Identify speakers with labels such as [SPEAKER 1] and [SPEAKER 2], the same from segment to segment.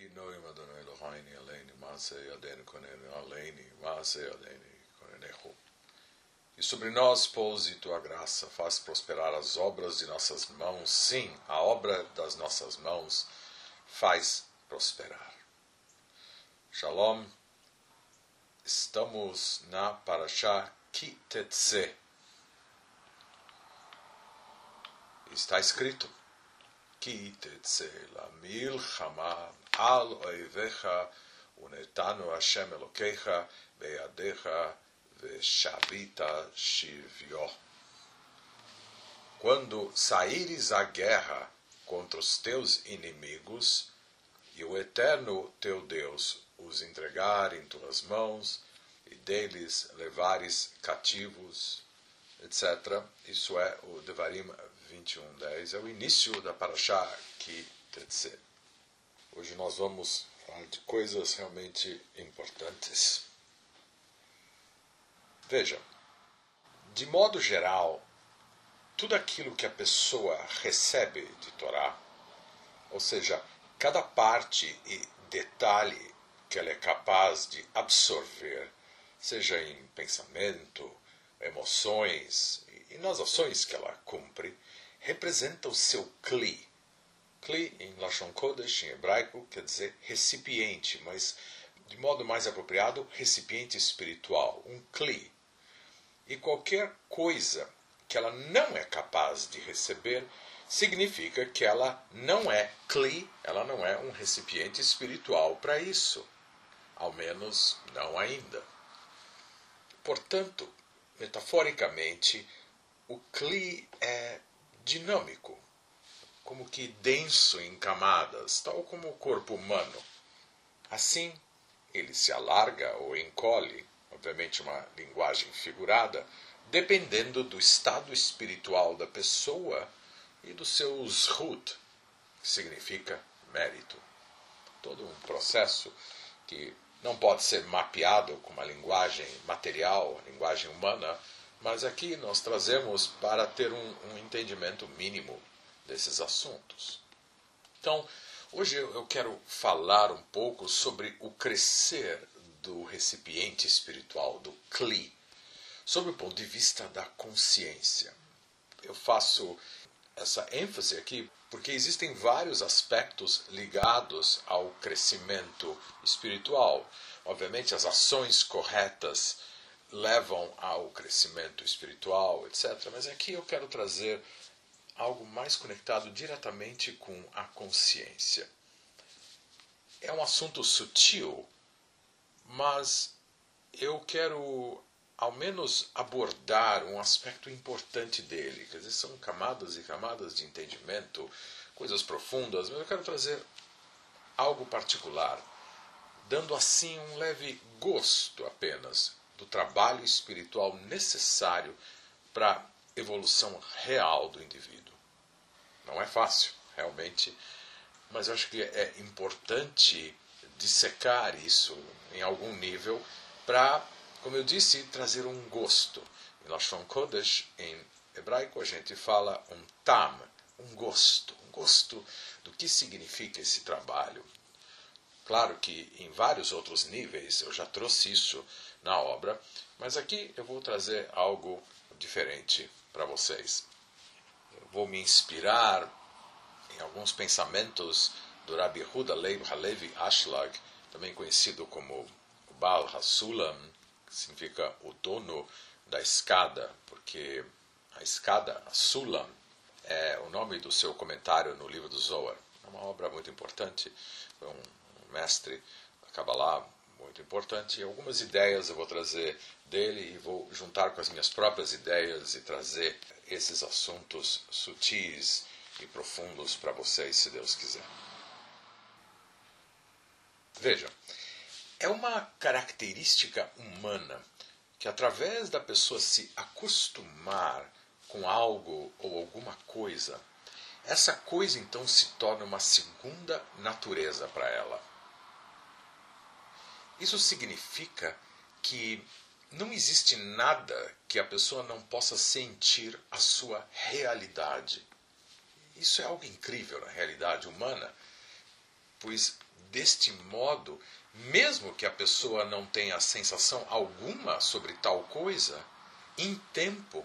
[SPEAKER 1] Inoim Adonai Eloheinu Aleini Maase Yadenu Konenu Aleini Maase Yadenu Konenehu. E sobre nós pouse tua graça, faz prosperar as obras de nossas mãos. Sim, a obra das nossas mãos faz prosperar. Shalom. Estamos na Parashá Kitetse. Está escrito: Kitetse la milchama al oivecha unetanu Hashem Elokecha beyadecha veshavita shivyo. Quando saíres à guerra contra os teus inimigos, e o eterno teu Deus os entregar em tuas mãos, e deles levares cativos, etc. Isso é o Devarim 21.10, é o início da Parashá que Tetse. Hoje nós vamos falar de coisas realmente importantes. Veja, de modo geral, tudo aquilo que a pessoa recebe de Torá, ou seja, cada parte e detalhe que ela é capaz de absorver, seja em pensamento, emoções e nas ações que ela cumpre, representa o seu kli. Kli, em Lashon Kodesh, em hebraico, quer dizer recipiente, mas de modo mais apropriado, recipiente espiritual, um kli. E qualquer coisa que ela não é capaz de receber, significa que ela não é kli, ela não é um recipiente espiritual para isso. Ao menos não ainda. Portanto, metaforicamente, o kli é dinâmico, como que denso em camadas, tal como o corpo humano. Assim, ele se alarga ou encolhe, obviamente uma linguagem figurada, dependendo do estado espiritual da pessoa e dos seus hut, que significa mérito. Todo um processo que não pode ser mapeado com uma linguagem material, linguagem humana, mas aqui nós trazemos para ter um, um entendimento mínimo desses assuntos. Então, hoje eu quero falar um pouco sobre o crescer do recipiente espiritual, do Kli, sob o ponto de vista da consciência. Eu faço essa ênfase aqui porque existem vários aspectos ligados ao crescimento espiritual. Obviamente, as ações corretas levam ao crescimento espiritual, etc. Mas aqui eu quero trazer algo mais conectado diretamente com a consciência. É um assunto sutil, mas eu quero ao menos abordar um aspecto importante dele. Quer dizer, são camadas e camadas de entendimento, coisas profundas, mas eu quero trazer algo particular, dando assim um leve gosto apenas do trabalho espiritual necessário para a evolução real do indivíduo. Não é fácil, realmente, mas eu acho que é importante dissecar isso em algum nível para como eu disse, trazer um gosto. Em Lashon Kodesh, em hebraico, a gente fala um tam, um gosto, um gosto do que significa esse trabalho. Claro que em vários outros níveis eu já trouxe isso na obra, mas aqui eu vou trazer algo diferente para vocês. Eu vou me inspirar em alguns pensamentos do Rabbi Huda Leib Halevi Ashlag, também conhecido como Baal Hasulam, significa o dono da escada, porque a escada, a Sulam, é o nome do seu comentário no livro do Zohar. É uma obra muito importante, foi um, mestre da Kabbalah muito importante. Algumas ideias eu vou trazer dele e vou juntar com as minhas próprias ideias e trazer esses assuntos sutis e profundos para vocês, se Deus quiser. Vejam, é uma característica humana que, através da pessoa se acostumar com algo ou alguma coisa, essa coisa então se torna uma segunda natureza para ela. Isso significa que não existe nada que a pessoa não possa sentir a sua realidade. Isso é algo incrível na realidade humana, pois deste modo, mesmo que a pessoa não tenha sensação alguma sobre tal coisa, em tempo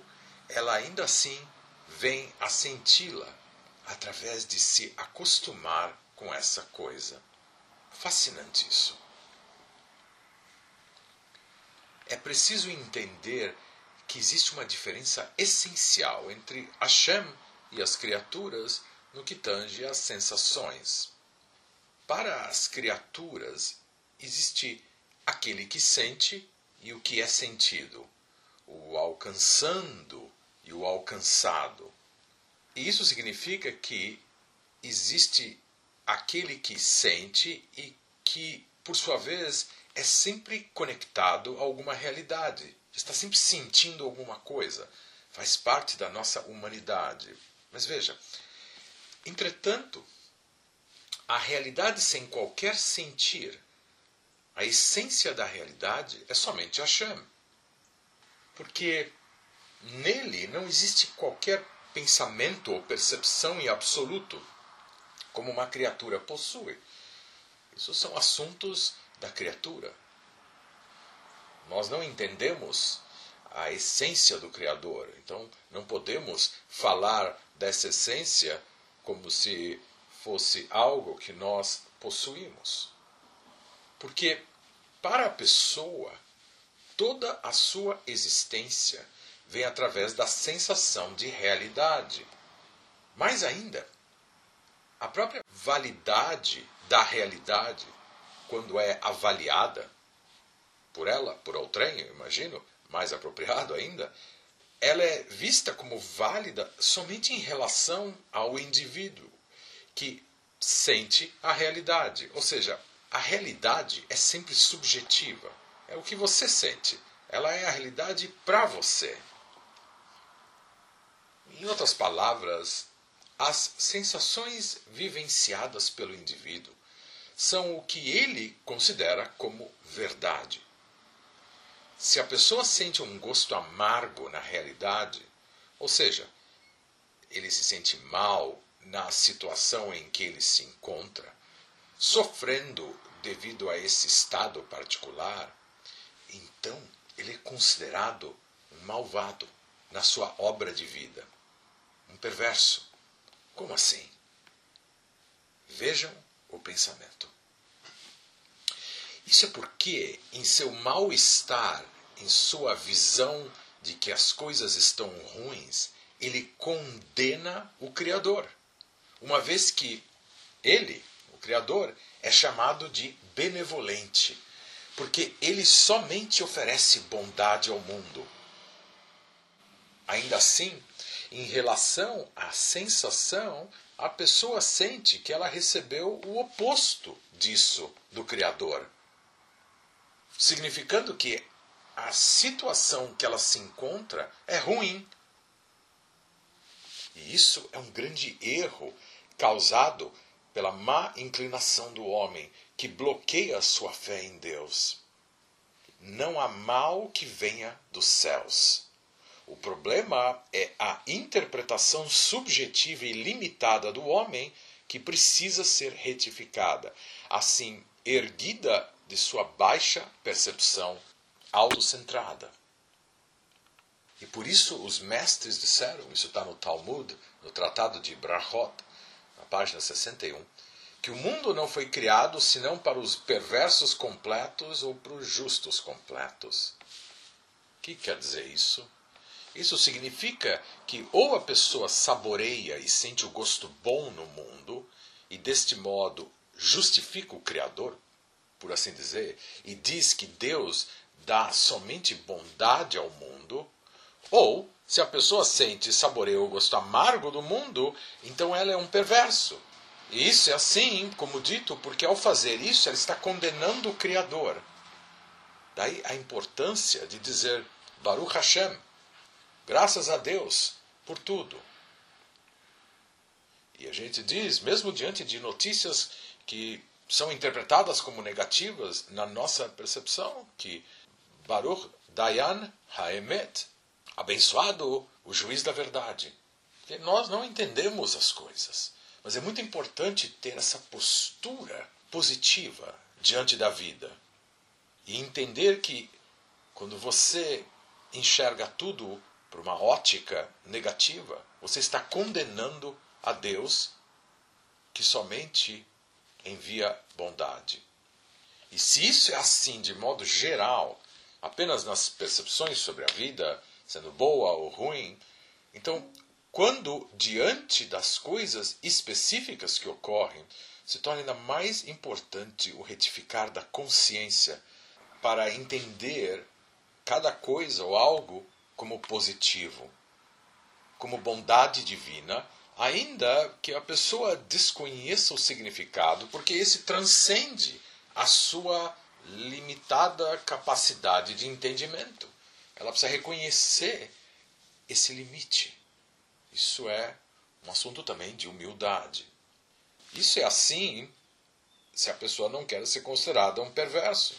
[SPEAKER 1] ela ainda assim vem a senti-la através de se acostumar com essa coisa. Fascinante isso. É preciso entender que existe uma diferença essencial entre Hashem e as criaturas no que tange às sensações. Para as criaturas, existe aquele que sente e o que é sentido, o alcançando e o alcançado. E isso significa que existe aquele que sente e que, por sua vez, é sempre conectado a alguma realidade, está sempre sentindo alguma coisa, faz parte da nossa humanidade. Mas veja, entretanto, a realidade sem qualquer sentir, a essência da realidade é somente Hashem. Porque nele não existe qualquer pensamento ou percepção em absoluto, como uma criatura possui. Isso são assuntos da criatura. Nós não entendemos a essência do Criador, então não podemos falar dessa essência como se fosse algo que nós possuímos. Porque para a pessoa, toda a sua existência vem através da sensação de realidade. Mais ainda, a própria validade da realidade, quando é avaliada por ela, por outrem, eu imagino, mais apropriado ainda, ela é vista como válida somente em relação ao indivíduo que sente a realidade. Ou seja, a realidade é sempre subjetiva. É o que você sente. Ela é a realidade para você. Em outras palavras, as sensações vivenciadas pelo indivíduo são o que ele considera como verdade. Se a pessoa sente um gosto amargo na realidade, ou seja, ele se sente mal na situação em que ele se encontra, sofrendo devido a esse estado particular, então ele é considerado um malvado na sua obra de vida um perverso. Como assim? Vejam o pensamento. Isso é porque, em seu mal-estar, em sua visão de que as coisas estão ruins, ele condena o Criador. Uma vez que ele, o Criador, é chamado de benevolente, porque ele somente oferece bondade ao mundo. Ainda assim, em relação à sensação, a pessoa sente que ela recebeu o oposto disso do Criador. Significando que a situação que ela se encontra é ruim. E isso é um grande erro causado pela má inclinação do homem que bloqueia sua fé em Deus. Não há mal que venha dos céus. O problema é a interpretação subjetiva e limitada do homem que precisa ser retificada, assim erguida de sua baixa percepção autocentrada. E por isso os mestres disseram, isso está no Talmud, no Tratado de Brachot, na página 61, que o mundo não foi criado senão para os perversos completos ou para os justos completos. O que quer dizer isso? Isso significa que ou a pessoa saboreia e sente o gosto bom no mundo, e deste modo justifica o Criador, por assim dizer, e diz que Deus dá somente bondade ao mundo, ou se a pessoa sente e saboreia o gosto amargo do mundo, então ela é um perverso. E isso é assim, como dito, porque ao fazer isso ela está condenando o Criador. Daí a importância de dizer Baruch Hashem, Graças a Deus por tudo. E a gente diz, mesmo diante de notícias que são interpretadas como negativas na nossa percepção, que Baruch Dayan Haemet, abençoado o juiz da verdade. Porque nós não entendemos as coisas, mas é muito importante ter essa postura positiva diante da vida e entender que quando você enxerga tudo por uma ótica negativa, você está condenando a Deus que somente envia bondade. E se isso é assim de modo geral, apenas nas percepções sobre a vida, sendo boa ou ruim, então, quando diante das coisas específicas que ocorrem, se torna ainda mais importante o retificar da consciência para entender cada coisa ou algo como positivo, como bondade divina, ainda que a pessoa desconheça o significado, porque esse transcende a sua limitada capacidade de entendimento. Ela precisa reconhecer esse limite. Isso é um assunto também de humildade. Isso é assim se a pessoa não quer ser considerada um perverso.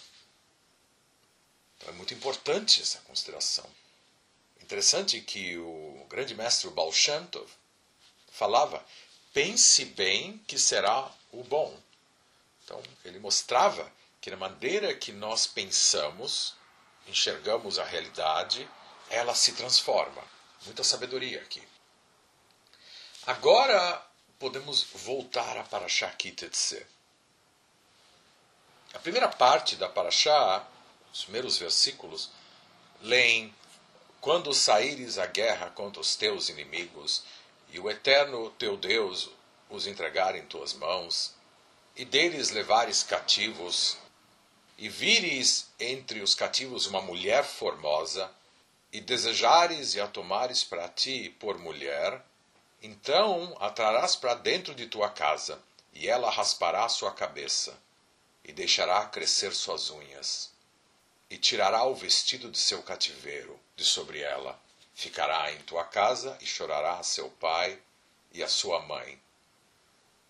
[SPEAKER 1] Então é muito importante essa consideração. Interessante que o grande mestre Baal falava: pense bem que será o bom. Então ele mostrava que na maneira que nós pensamos, enxergamos a realidade, ela se transforma. Muita sabedoria aqui. Agora podemos voltar a Parashá Kitetse. A primeira parte da Parashá os primeiros versículos, leem: Quando saíres à guerra contra os teus inimigos, e o eterno teu Deus os entregar em tuas mãos, e deles levares cativos, e vires entre os cativos uma mulher formosa, e desejares e a tomares para ti por mulher, então a trarás para dentro de tua casa, e ela raspará sua cabeça, e deixará crescer suas unhas e tirará o vestido de seu cativeiro de sobre ela. Ficará em tua casa e chorará a seu pai e a sua mãe.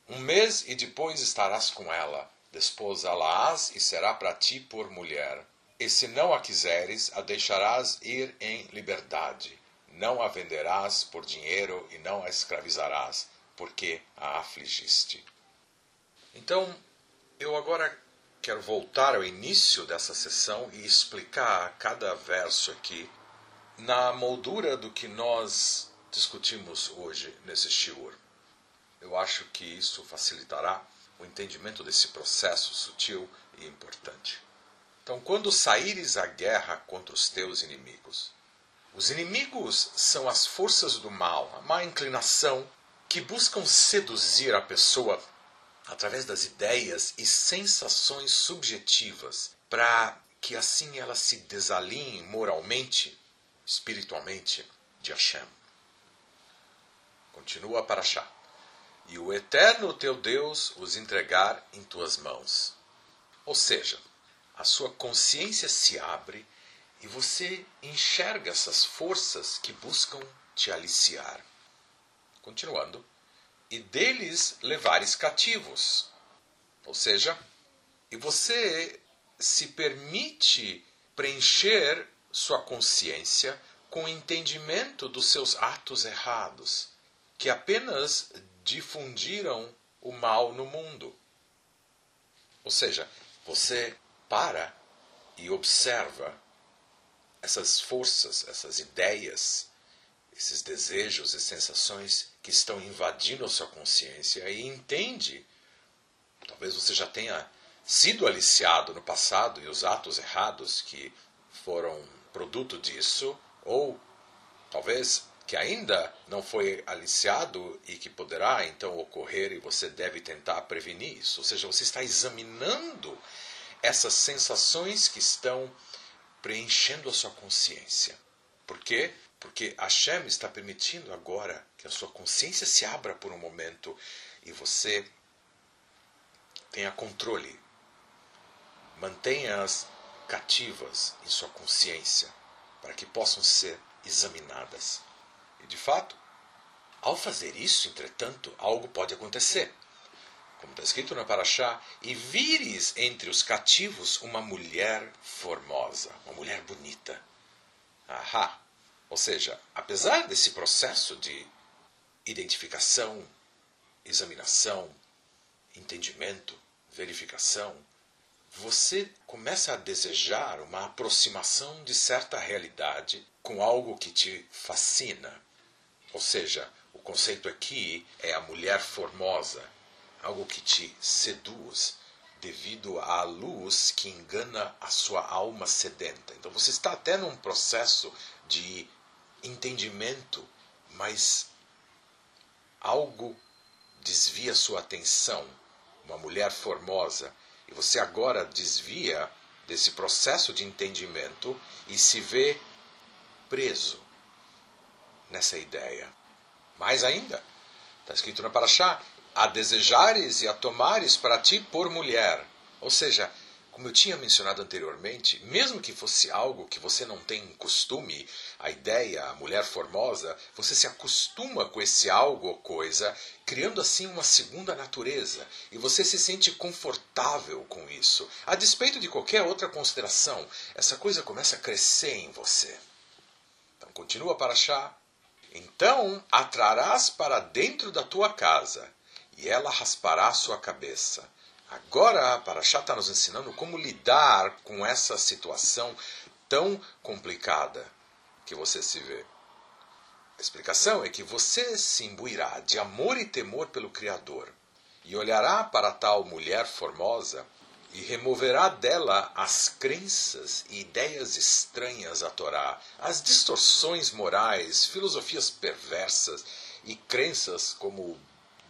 [SPEAKER 1] Um mês e depois estarás com ela, desposá-la-ás e será para ti por mulher. E se não a quiseres, a deixarás ir em liberdade. Não a venderás por dinheiro e não a escravizarás, porque a afligiste. Então, eu agora quero voltar ao início dessa sessão e explicar cada verso aqui na moldura do que nós discutimos hoje nesse shiur. Eu acho que isso facilitará o entendimento desse processo sutil e importante. Então, quando saíres à guerra contra os teus inimigos, os inimigos são as forças do mal, a má inclinação, que buscam seduzir a pessoa através das ideias e sensações subjetivas, para que assim ela se desalinhe moralmente, espiritualmente de Hashem. Continua para achar. E o eterno teu Deus os entregar em tuas mãos. Ou seja, a sua consciência se abre e você enxerga essas forças que buscam te aliciar. Continuando e deles levares cativos. Ou seja, e você se permite preencher sua consciência com o entendimento dos seus atos errados, que apenas difundiram o mal no mundo. Ou seja, você para e observa essas forças, essas ideias esses desejos e sensações que estão invadindo a sua consciência e entende. Talvez você já tenha sido aliciado no passado e os atos errados que foram produto disso, ou talvez que ainda não foi aliciado e que poderá então ocorrer e você deve tentar prevenir isso. Ou seja, você está examinando essas sensações que estão preenchendo a sua consciência. Por quê? Porque Hashem está permitindo agora que a sua consciência se abra por um momento e você tenha controle. Mantenha-as cativas em sua consciência para que possam ser examinadas. E de fato, ao fazer isso, entretanto, algo pode acontecer. Como está escrito na Paraxá, e vires entre os cativos uma mulher formosa, uma mulher bonita. Ahá! Ou seja, apesar desse processo de identificação, examinação, entendimento, verificação, você começa a desejar uma aproximação de certa realidade com algo que te fascina. Ou seja, o conceito aqui é a mulher formosa, algo que te seduz devido à luz que engana a sua alma sedenta. Então você está até num processo de entendimento, mas algo desvia sua atenção, uma mulher formosa, e você agora desvia desse processo de entendimento e se vê preso nessa ideia. Mais ainda, está escrito na Paraxá, a desejares e a tomares para ti por mulher. Ou seja, como eu tinha mencionado anteriormente, mesmo que fosse algo que você não tem costume, a ideia, a mulher formosa, você se acostuma com esse algo ou coisa, criando assim uma segunda natureza, e você se sente confortável com isso. A despeito de qualquer outra consideração, essa coisa começa a crescer em você. Então continua para achar. Então atrarás para dentro da tua casa, e ela raspará sua cabeça Agora, a Paraxá está nos ensinando como lidar com essa situação tão complicada que você se vê. A explicação é que você se imbuirá de amor e temor pelo Criador e olhará para tal mulher formosa e removerá dela as crenças e ideias estranhas à Torá, as distorções morais, filosofias perversas e crenças como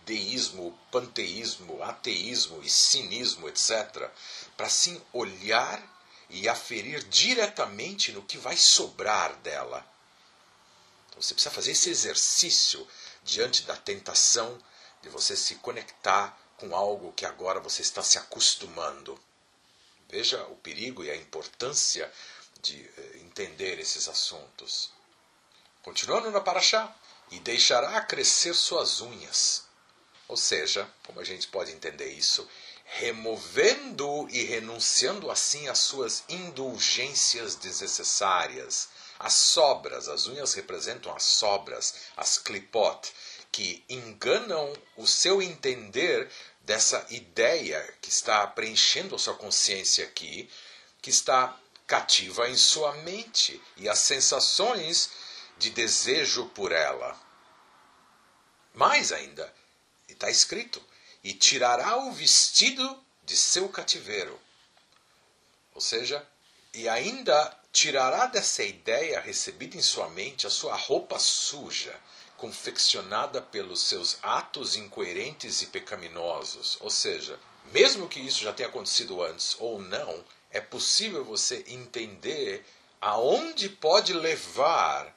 [SPEAKER 1] deísmo, panteísmo, ateísmo e cinismo, etc., para sim olhar e aferir diretamente no que vai sobrar dela. Então você precisa fazer esse exercício diante da tentação de você se conectar com algo que agora você está se acostumando. Veja o perigo e a importância de eh, entender esses assuntos. Continuando na Paraxá, e deixará crescer suas unhas ou seja, como a gente pode entender isso, removendo e renunciando assim às suas indulgências desnecessárias. As sobras, as unhas representam as sobras, as clipot, que enganam o seu entender dessa ideia que está preenchendo a sua consciência aqui, que está cativa em sua mente e as sensações de desejo por ela. Mais ainda, está escrito: e tirará o vestido de seu cativeiro. Ou seja, e ainda tirará dessa ideia recebida em sua mente a sua roupa suja, confeccionada pelos seus atos incoerentes e pecaminosos. Ou seja, mesmo que isso já tenha acontecido antes ou não, é possível você entender aonde pode levar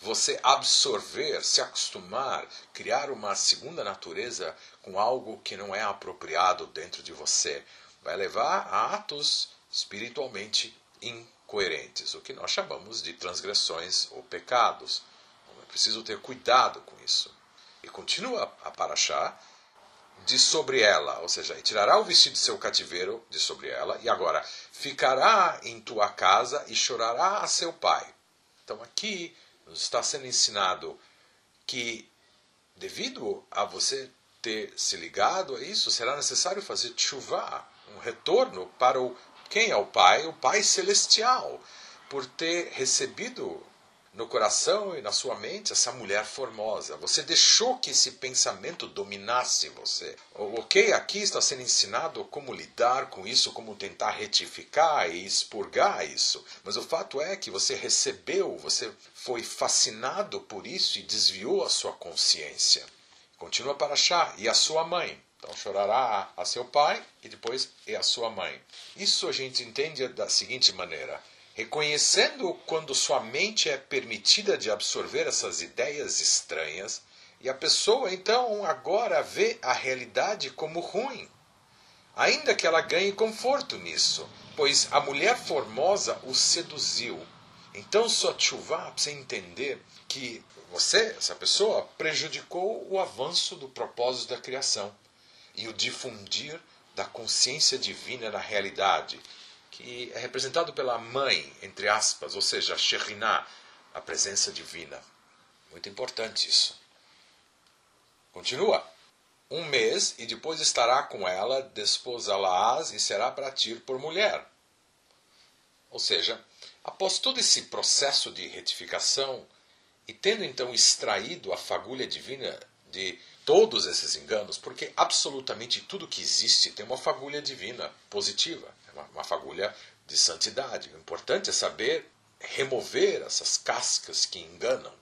[SPEAKER 1] você absorver, se acostumar, criar uma segunda natureza com algo que não é apropriado dentro de você, vai levar a atos espiritualmente incoerentes, o que nós chamamos de transgressões ou pecados. Então, é preciso ter cuidado com isso. E continua a Paraxá de sobre ela, ou seja, e tirará o vestido de seu cativeiro de sobre ela, e agora ficará em tua casa e chorará a seu pai. Então aqui nos está sendo ensinado que, devido a você ter se ligado a isso, será necessário fazer chuva, um retorno para o quem é o Pai? O Pai Celestial, por ter recebido no coração e na sua mente essa mulher formosa. Você deixou que esse pensamento dominasse você. Ok, aqui está sendo ensinado como lidar com isso, como tentar retificar e expurgar isso. Mas o fato é que você recebeu, você foi fascinado por isso e desviou a sua consciência. Continua para achar. E a sua mãe? Então chorará a seu pai e depois é a sua mãe. Isso a gente entende da seguinte maneira reconhecendo quando sua mente é permitida de absorver essas ideias estranhas, e a pessoa então agora vê a realidade como ruim, ainda que ela ganhe conforto nisso, pois a mulher formosa o seduziu. Então sua chuva precisa entender que você, essa pessoa, prejudicou o avanço do propósito da criação e o difundir da consciência divina na realidade, que é representado pela mãe, entre aspas, ou seja, a Shekhinah, a presença divina. Muito importante isso. Continua. um mês e depois estará com ela, desposá-la-ás e será para ti por mulher. Ou seja, após todo esse processo de retificação, e tendo então extraído a fagulha divina de todos esses enganos, porque absolutamente tudo que existe tem uma fagulha divina positiva, uma, uma fagulha de santidade. O importante é saber remover essas cascas que enganam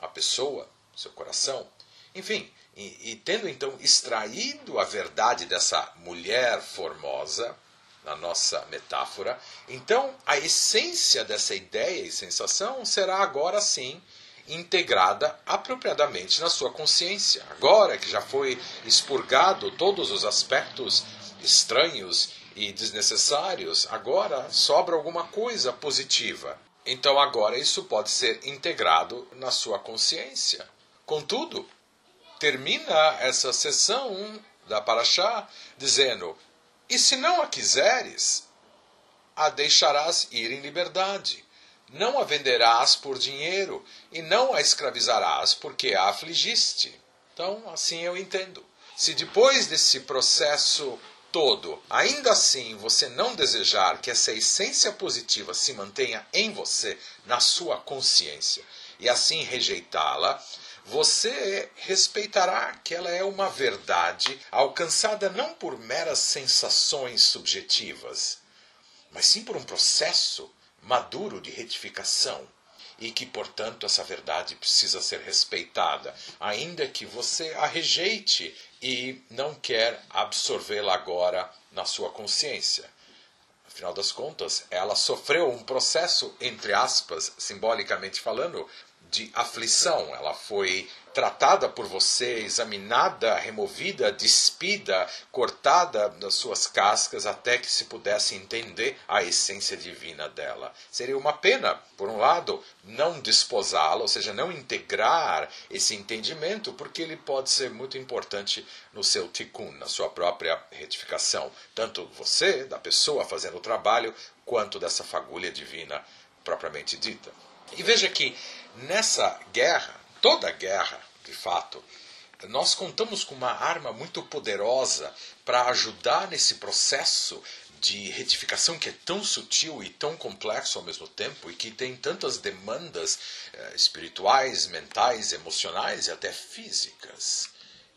[SPEAKER 1] a pessoa, seu coração. Enfim, e, e tendo então extraído a verdade dessa mulher formosa, na nossa metáfora, então a essência dessa ideia e sensação será agora sim integrada apropriadamente na sua consciência. Agora que já foi expurgado todos os aspectos estranhos e desnecessários, agora sobra alguma coisa positiva. Então agora isso pode ser integrado na sua consciência. Contudo, termina essa sessão da Paraxá dizendo: E se não a quiseres, a deixarás ir em liberdade. Não a venderás por dinheiro e não a escravizarás porque a afligiste. Então, assim eu entendo. Se depois desse processo todo, ainda assim você não desejar que essa essência positiva se mantenha em você, na sua consciência, e assim rejeitá-la, você respeitará que ela é uma verdade alcançada não por meras sensações subjetivas, mas sim por um processo maduro de retificação e que, portanto, essa verdade precisa ser respeitada, ainda que você a rejeite e não quer absorvê-la agora na sua consciência. Afinal das contas, ela sofreu um processo, entre aspas, simbolicamente falando, de aflição. Ela foi tratada por você, examinada, removida, despida, cortada das suas cascas até que se pudesse entender a essência divina dela. Seria uma pena, por um lado, não desposá-la, ou seja, não integrar esse entendimento, porque ele pode ser muito importante no seu tikkun, na sua própria retificação, tanto você, da pessoa fazendo o trabalho, quanto dessa fagulha divina propriamente dita. E veja que nessa guerra, toda guerra, de fato, nós contamos com uma arma muito poderosa para ajudar nesse processo de retificação que é tão sutil e tão complexo ao mesmo tempo e que tem tantas demandas eh, espirituais, mentais, emocionais e até físicas.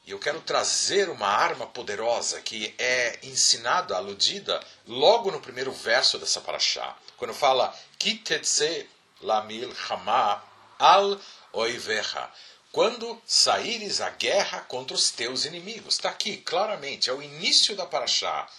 [SPEAKER 1] E eu quero trazer uma arma poderosa que é ensinada, aludida, logo no primeiro verso dessa paraxá. Quando fala Kitetse lamil chama al oivecha. Quando saíres à guerra contra os teus inimigos. Está aqui, claramente, é o início da Paraxá.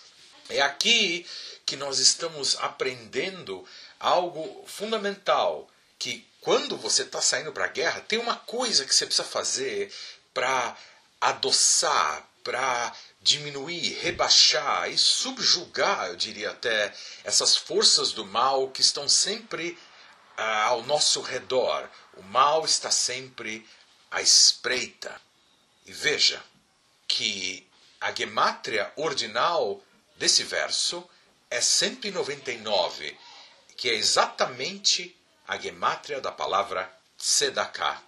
[SPEAKER 1] É aqui que nós estamos aprendendo algo fundamental. Que quando você está saindo para a guerra, tem uma coisa que você precisa fazer para adoçar, para diminuir, rebaixar e subjugar, eu diria até, essas forças do mal que estão sempre ah, ao nosso redor. O mal está sempre à espreita. E veja que a gemátria ordinal desse verso é 199, que é exatamente a gemátria da palavra tzedakah.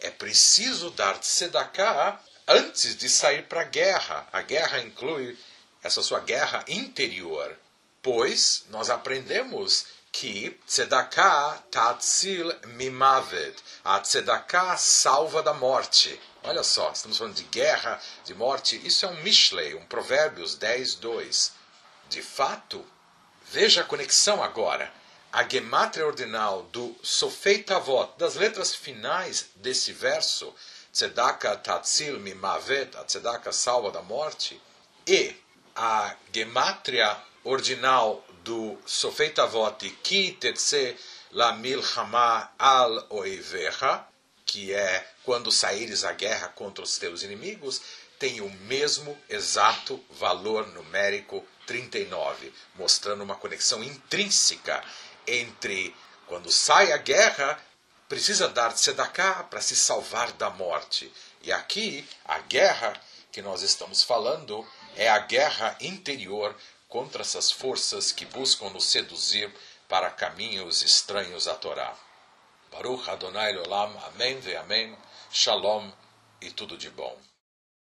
[SPEAKER 1] É preciso dar tzedakah antes de sair para a guerra. A guerra inclui essa sua guerra interior, pois nós aprendemos que tzedakah tatzil mimavet. A tzedakah salva da morte. Olha só, estamos falando de guerra, de morte. Isso é um Mishlei, um Provérbios 10, 2. De fato, veja a conexão agora. A gemátria ordinal do Sofeitavot, das letras finais desse verso, tzedakah tatzil mimavet, a tzedakah salva da morte, e a gemátria ordinal do Sofeit Avot Ki Tetse La Milchama Al Oivecha, que é quando saíres à guerra contra os teus inimigos, tem o mesmo exato valor numérico 39, mostrando uma conexão intrínseca entre quando sai a guerra, precisa dar tzedakah para se salvar da morte. E aqui, a guerra que nós estamos falando é a guerra interior contra essas forças que buscam nos seduzir para caminhos estranhos à Torá. Baruch Adonai Olam, Amém ve Amém, Shalom e tudo de bom.